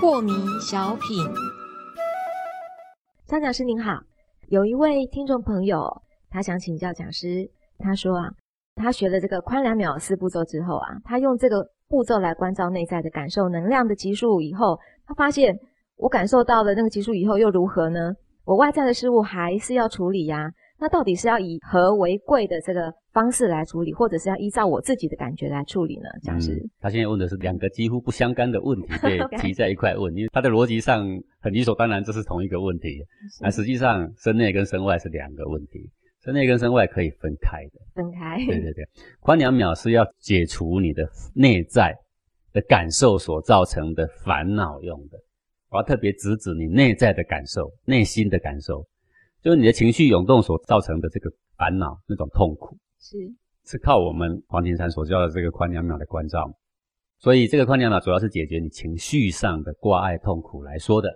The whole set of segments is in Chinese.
破迷小品，张讲师您好，有一位听众朋友，他想请教讲师，他说啊，他学了这个宽两秒四步骤之后啊，他用这个步骤来关照内在的感受能量的级数以后，他发现我感受到了那个级数以后又如何呢？我外在的事物还是要处理呀。那到底是要以和为贵的这个方式来处理，或者是要依照我自己的感觉来处理呢？讲师，他现在问的是两个几乎不相干的问题 被提在一块问，因为他的逻辑上很理所当然，这是同一个问题。那实际上身内跟身外是两个问题，身内跟身外可以分开的。分开。对对对，宽两秒是要解除你的内在的感受所造成的烦恼用的，我要特别指指你内在的感受、内心的感受。就是你的情绪涌动所造成的这个烦恼，那种痛苦，是是靠我们黄庭山所教的这个宽两秒的关照，所以这个宽两秒主要是解决你情绪上的挂碍痛苦来说的。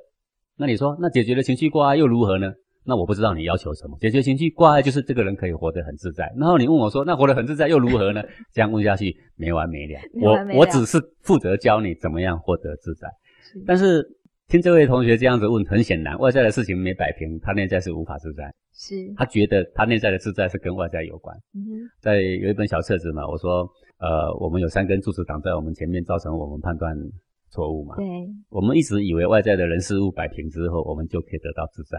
那你说，那解决了情绪挂碍又如何呢？那我不知道你要求什么。解决情绪挂碍就是这个人可以活得很自在。然后你问我说，那活得很自在又如何呢？这样问下去没完没了。我我只是负责教你怎么样获得自在，但是。听这位同学这样子问，很显然外在的事情没摆平，他内在是无法自在。是，他觉得他内在的自在是跟外在有关。嗯哼，在有一本小册子嘛，我说，呃，我们有三根柱子挡在我们前面，造成我们判断错误嘛。对，我们一直以为外在的人事物摆平之后，我们就可以得到自在，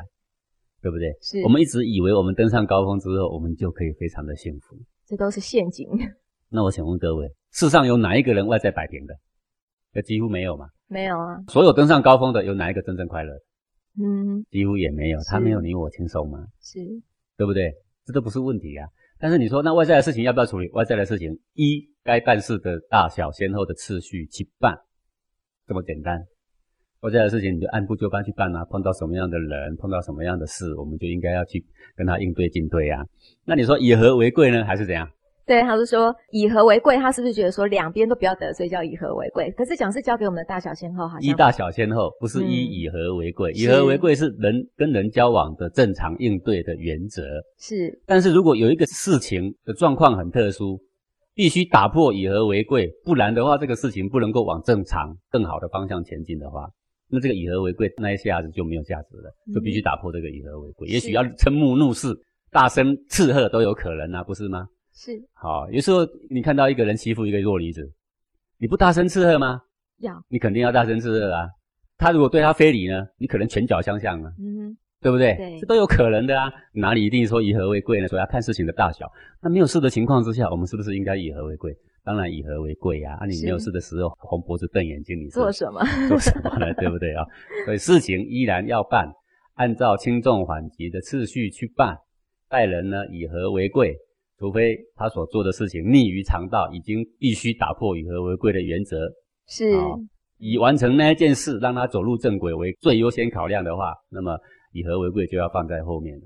对不对？是。我们一直以为我们登上高峰之后，我们就可以非常的幸福。这都是陷阱。那我想问各位，世上有哪一个人外在摆平的？那几乎没有嘛。没有啊，所有登上高峰的有哪一个真正快乐？嗯，几乎也没有，他没有你我轻松吗？是，对不对？这都不是问题啊。但是你说那外在的事情要不要处理？外在的事情，一该办事的大小先后的次序去办，这么简单。外在的事情你就按部就班去办啊。碰到什么样的人，碰到什么样的事，我们就应该要去跟他应对进退啊。那你说以和为贵呢，还是怎样？对，他是说以和为贵，他是不是觉得说两边都不要得罪，叫以和为贵？可是讲是教给我们的大小先后，好像一大小先后不是一以和为贵，以和为贵是人跟人交往的正常应对的原则。是，但是如果有一个事情的状况很特殊，必须打破以和为贵，不然的话，这个事情不能够往正常更好的方向前进的话，那这个以和为贵那一下子就没有价值了，就必须打破这个以和为贵。也许要瞠目怒视、大声斥喝都有可能啊，不是吗？是好，有时候你看到一个人欺负一个弱女子，你不大声斥喝吗？要，你肯定要大声斥喝啊。他如果对他非礼呢，你可能拳脚相向啊，嗯，对不对？对，这都有可能的啊。哪里一定说以和为贵呢？所以要看事情的大小。那没有事的情况之下，我们是不是应该以和为贵？当然以和为贵呀。啊，你没有事的时候，红脖子瞪眼睛，你做什么？做什么呢？对不对啊？所以事情依然要办，按照轻重缓急的次序去办。待人呢，以和为贵。除非他所做的事情逆于常道，已经必须打破以和为贵的原则，是以完成那一件事，让他走入正轨为最优先考量的话，那么以和为贵就要放在后面了。